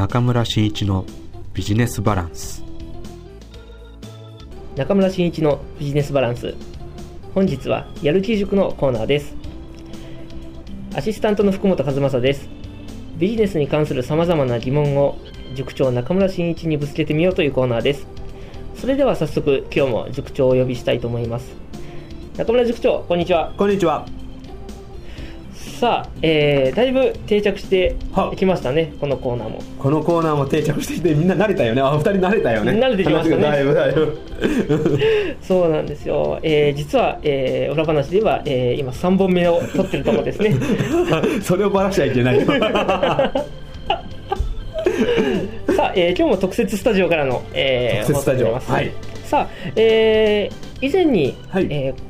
中村真一のビジネスバランス。中村真一のビジネスバランス。本日はやる気塾のコーナーです。アシスタントの福本和正です。ビジネスに関する様々な疑問を塾長中村真一にぶつけてみようというコーナーです。それでは早速今日も塾長をお呼びしたいと思います。中村塾長こんにちは。こんにちは。さあ、えー、だいぶ定着してきましたねこのコーナーも。このコーナーも定着してきてみんな慣れたよね。あ、二人慣れたよね。慣れてきましたね。だいぶだいぶ。そうなんですよ、えー、実は、えー、裏話では、えー、今3本目を撮ってるところですね。それをばらしちゃいけないよ。さあ、えー、今日も特設スタジオからの、えー、特設スタジオ。はい。さあ、えー、以前に、はい。えー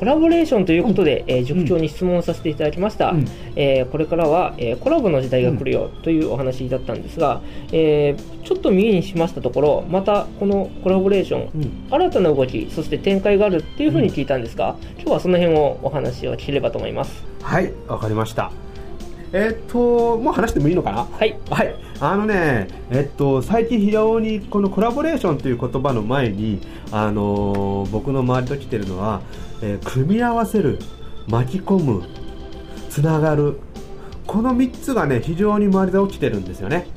コラボレーションということで、えー塾長に質問させていただきました、うん。えーこれからは、えーコラボの時代が来るよというお話だったんですが、えーちょっと耳にしましたところまたこのコラボレーション、うん。新たな動きそして展開があるっていうふうに聞いたんですが、今日はその辺をお話を聞ければと思います。はい、わかりました。えっと、もう話してもいいのかな？はい。はい、あのね、えっと、最近非常にこのコラボレーションという言葉の前に、あのー僕の周りと来てるのは、えー組み合わせる、巻き込む、つながる、この3つがね、非常に周りで起きてるんですよね。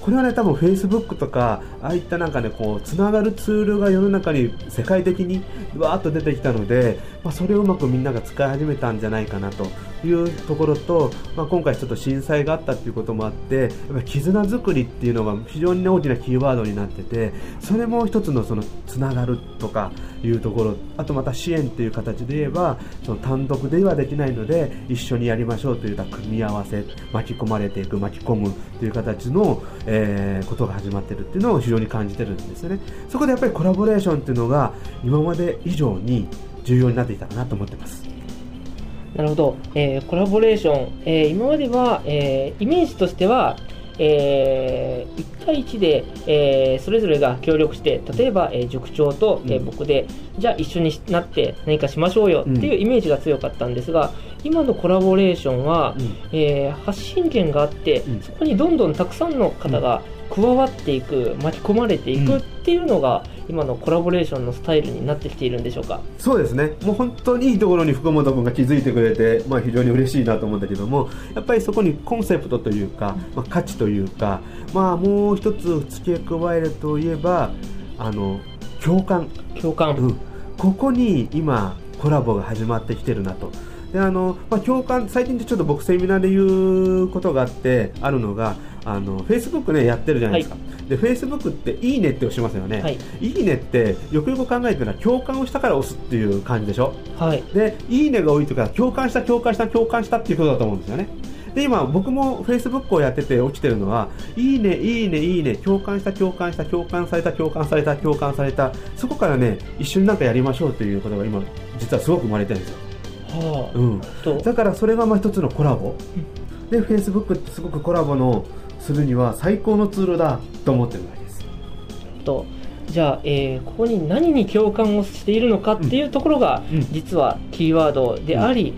これはね、多分 Facebook とか、ああいったなんかね、こう、つながるツールが世の中に世界的にわーっと出てきたので、まあ、それをうまくみんなが使い始めたんじゃないかなというところと、まあ、今回ちょっと震災があったっていうこともあって、やっぱ絆作りっていうのが非常に大きなキーワードになってて、それも一つのそのつながるとかいうところ、あとまた支援っていう形で言えば、その単独ではできないので、一緒にやりましょうといった組み合わせ、巻き込まれていく、巻き込むという形の、えーことが始まってるっていうのを非常に感じてるんですよね。そこでやっぱりコラボレーションっていうのが今まで以上に重要になってきたかなと思ってます。なるほど、えーコラボレーション、えー今までは、えーイメージとしては、え1対1で、えーそれぞれが協力して例えば、えー塾長と、えーうん。僕でじゃあ一緒になって何かしましょうよっていうイメージが強かったんですが、今のコラボレーションは、えー発信権があって、うん。そこにどんどんたくさんの方が加わっていく巻き込まれていくっていうのが、今のコラボレーションのスタイルになってきているんでしょうか？そうですね、もう本当にいいところに福本君が気づいてくれて、まあ、非常に嬉しいなと思うんだけども、やっぱりそこにコンセプトというか、まあ、価値というか、まあ、もう一つ付け加えるといえば、あの共感、共感、うん、ここに今、コラボが始まってきてるなと。であのまあ、共感最近ちょっと僕セミナーで言うことがあってあるのがあの Facebook ねやってるじゃないですか、で Facebook っていいねって押しますよね、はい。いいねってよくよく考えてるのは共感をしたから押すっていう感じでしょ。はい。でいいねが多いというか共感した共感した共感したっていうことだと思うんですよね。で今僕も Facebook をやってて起きてるのはいいねいいねいいね共感した共感した共感された共感された共感された。そこからね一緒になんかやりましょうということが今実はすごく生まれてるんですよ。はあ。うん。と。だからそれがまあ一つのコラボ、で Facebook ってすごくコラボのするには最高のツールだと思ってるわけです。とじゃあ、えーここに何に共感をしているのかっていうところが、うん。実はキーワードであり、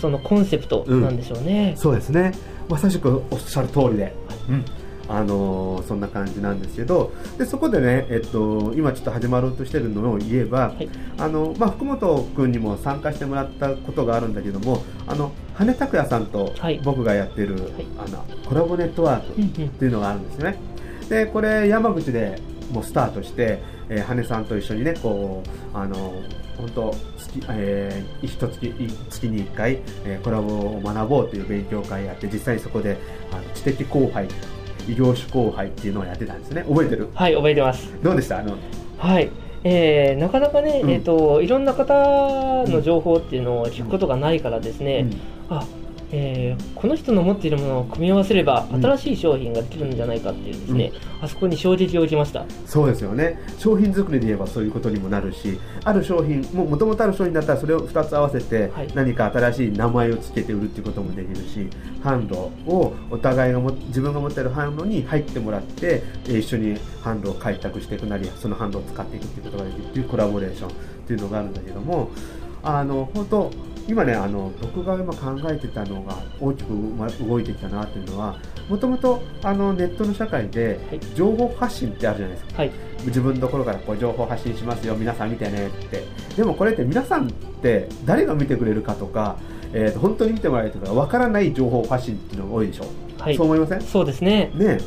そのコンセプトなんでしょうね、そうですね。まさしくおっしゃる通りで、うんあのーそんな感じなんですけどでそこでね、えっと、今ちょっと始まろうとしてるのを言えば、はい。あのまあ、福本君にも参加してもらったことがあるんだけどもあの羽拓也さんとはい。僕がやってる、い。あのコラボネットワークっていうのがあるんですよね。でこれ山口でもうスタートして、えー、羽さんと一緒にねこうあの本当月、えー、一月い月に1回、えーコラボを学ぼうという勉強会やって実際にそこであの知的後輩異業種後輩っていうのをやってたんですね。覚えてる？はい覚えてます。どうでした？あのはい。えーなかなかね、うん。えー、といろんな方の情報っていうのを聞くことがないからですね、あえーこの人の持っているものを組み合わせればうん。新しい商品ができるんじゃないかっていうですね、あそこに衝撃を受けました。そうですよね。商品作りで言えばそういうことにもなるしある商品もともとある商品だったらそれを2つ合わせてはい。何か新しい名前を付けて売るっていうこともできるし販路をお互いがも自分が持っている販路に入ってもらってえー一緒に販路を開拓していくなりその販路を使っていくっていうことができるっていうコラボレーションっていうのがあるんだけどもあの本当今ねあの僕が今考えてたのが大きくま動いてきたなっていうのはもともとあのネットの社会ではい。情報発信ってあるじゃないですか。はい。自分のところからこう情報発信しますよ皆さん見てねって。でもこれって皆さんって誰が見てくれるかとか、えーと本当に見てもらえるとかわからない情報発信っていうのが多いでしょ、はい。そう思いません？そうですね。ね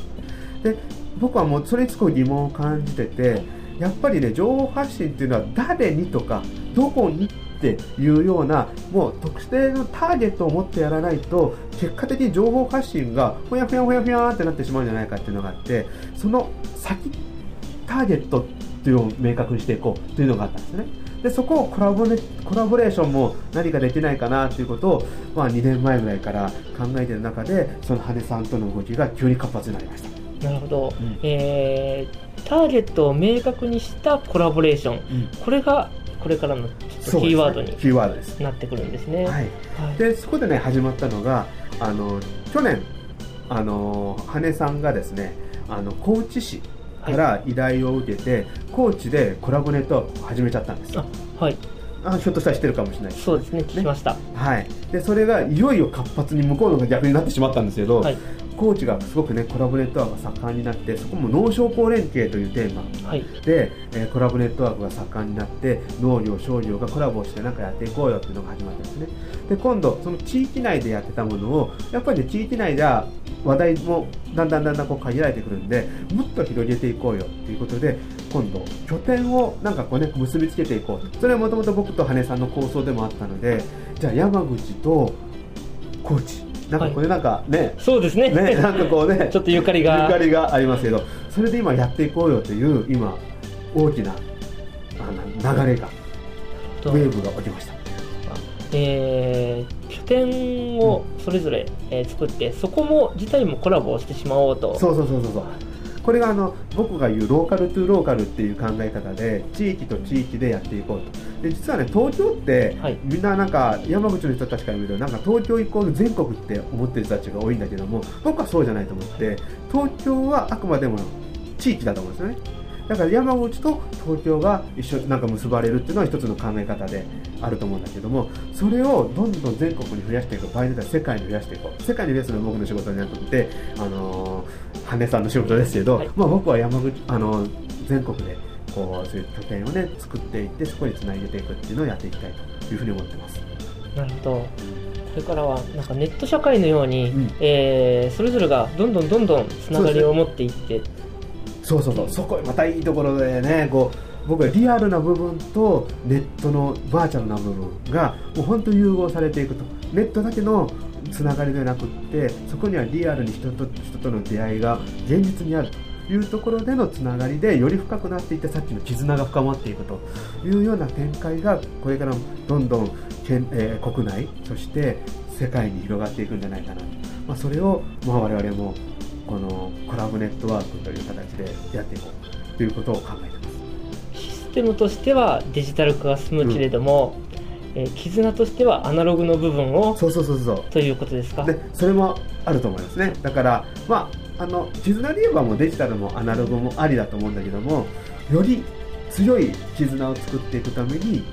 で僕はもうそれにすごい疑問を感じててやっぱりね情報発信っていうのは誰にとかどこにっていうようなもう特定のターゲットを持ってやらないと結果的に情報発信がふやふやふやふやってなってしまうんじゃないかっていうのがあってその先ターゲットっていうのを明確にしていこうというのがあったんですね。でそこをコラボレコラボレーションも何かできないかなということを、まあ、2年前ぐらいから考えている中でその羽根さんとの動きが急に活発になりました。なるほど、うん。えーターゲットを明確にしたコラボレーション。これがこれからのキーワードにキーワードです、なってくるんですね。はい、はい。でそこでね始まったのがあの去年あの羽根さんがですねあの高知市から依頼を受けて、高知でコラボネットを始めちゃったんです。あはい。あひょっとしたら知ってるかもしれないそうですね聞きました、はい、でそれがいよいよ活発に向こうのが逆になってしまったんですけど、はい高知がすごくねコラボネットワークが盛んになってそこも農商工連携というテーマ。はい。で、えーコラボネットワークが盛んになって農業商業がコラボしてなんかやっていこうよっていうのが始まったんですね。で今度その地域内でやってたものをやっぱりね地域内では話題もだんだんだんだんこう限られてくるんでもっと広げていこうよっていうことで今度拠点をなんかこうね結びつけていこうと。それはもともと僕と羽根さんの構想でもあったのでじゃあ山口と高知なんかこれなんかね、そうですね。ねなんかこうね ちょっとゆかりが。ゆかりがありますけどそれで今やっていこうよという今大きなあの流れがウェーブが起きました。えー拠点をそれぞれ、えー作ってそこも自体もコラボをしてしまおうと。そうそうそうそうそうこれがあの僕が言うローカルトゥローカルっていう考え方で地域と地域でやっていこうと。で実はね東京って、はい。みんななんか山口の人たちから見るとなんか東京イコール全国って思ってる人たちが多いんだけども僕はそうじゃないと思って東京はあくまでも地域だと思うんですよね。だから山口と東京が一緒なんか結ばれるっていうのは一つの考え方であると思うんだけどもそれをどんどん全国に増やしていく場合によっては世界に増やしていこう。世界に増やすのは僕の仕事じゃなくてあのー羽根さんの仕事ですけど、はい。まあ、僕は山口あの全国でこうそういう拠点をね作っていってそこにつなげていくっていうのをやっていきたいというふうに思ってます。なるほど。これからはなんかネット社会のように、うん。えーそれぞれがどんどんどんどんつながりを持っていって。そうそうそう。そこまたいいところでねこう僕はリアルな部分とネットのバーチャルな部分がもう本当に融合されていくと。ネットだけのつながりではなくってそこにはリアルに人と人との出会いが現実にあるというところでのつながりでより深くなっていってさっきの絆が深まっていくというような展開がこれからどんどん、えー国内そして世界に広がっていくんじゃないかなと、まあ、それを、まあ、我々もこのコラボネットワークという形でやっていこうということを考えてます。システムとしてはデジタル化が進むけれども、えー絆としてはアナログの部分をそうそうそうそう。ということですか？でそれもあると思いますね。だからまああの絆で言えばもうデジタルもアナログもありだと思うんだけどもより強い絆を作っていくために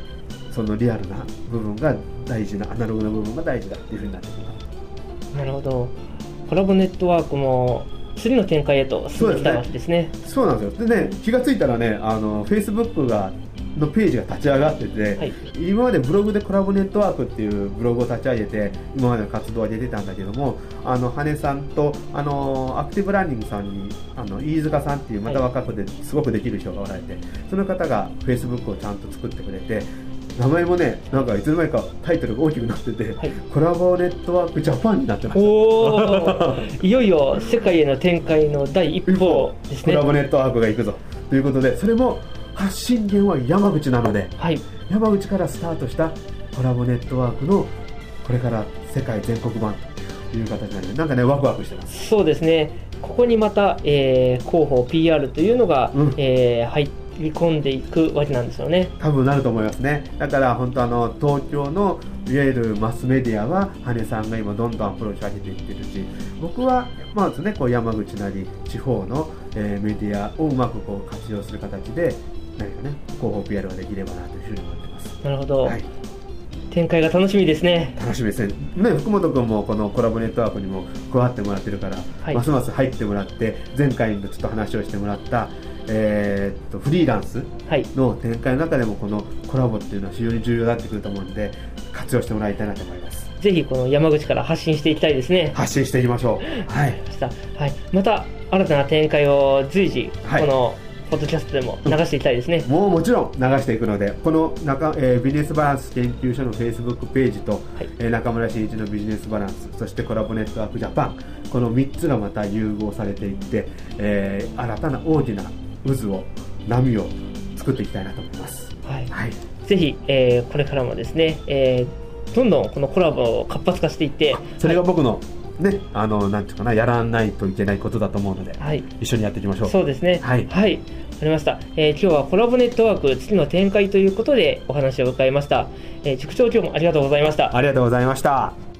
そのリアルな部分が大事なアナログな部分が大事だっていうふうになってきます。なるほど。コラボネットワークも次の展開へと進んできたわけですね。そうなんですよ。でね気がついたらねあの Facebook がのページが立ち上がってて、はい。今までブログでコラボネットワークっていうブログを立ち上げて今までの活動は出てたんだけどもあの羽根さんとあのアクティブランニングさんにあの飯塚さんっていうまた若くですごくできる人がおられて、その方が Facebook をちゃんと作ってくれて名前もねなんかいつの間にかタイトルが大きくなってて、はい。コラボネットワークジャパンになってました。おおいよいよ世界への展開の第一歩ですね。コラボネットワークが行くぞ。ということでそれも発信源は山口なのではい。山口からスタートしたコラボネットワークのこれから世界全国版という形なのでなんかねワクワクしてます。そうですね。ここにまた、えー広報 PR というのが、うん。えー入り込んでいくわけなんですよね。多分なると思いますね。だから本当あの東京のいわゆるマスメディアは羽さんが今どんどんアプローチを上げていってるし僕はまずねこう山口なり地方の、えーメディアをうまくこう活用する形で何かね広報 PR ができればなというふうに思ってます。なるほど、はい。展開が楽しみですね。楽しみですね。ね福本君もこのコラボネットワークにも加わってもらってるから、はい。ますます入ってもらって前回のちょっと話をしてもらった、えーっとフリーランスはい。の展開の中でもこのコラボっていうのは非常に重要になってくると思うんで活用してもらいたいなと思います。ぜひこの山口から発信していきたいですね。発信していきましょう。はい。はい、また新たな展開を随時、はい。このポッドキャストでも流していきたいですね、もうもちろん流していくのでこの中、えービジネスバランス研究所のフェイスブックページと、はい。えー中村真一のビジネスバランスそしてコラボネットワークジャパンこの3つがまた融合されていって、えー新たな大きな渦を波を作っていきたいなと思います。はい。はい。ぜひ、えーこれからもですね、えーどんどんこのコラボを活発化していってそれが僕のねあのなんていうかなやらないといけないことだと思うので、はい。一緒にやっていきましょう。そうですね。はい。はい。わかりました、えー今日はコラボネットワーク次の展開ということでお話を伺いました、えー塾長今日もありがとうございました。ありがとうございました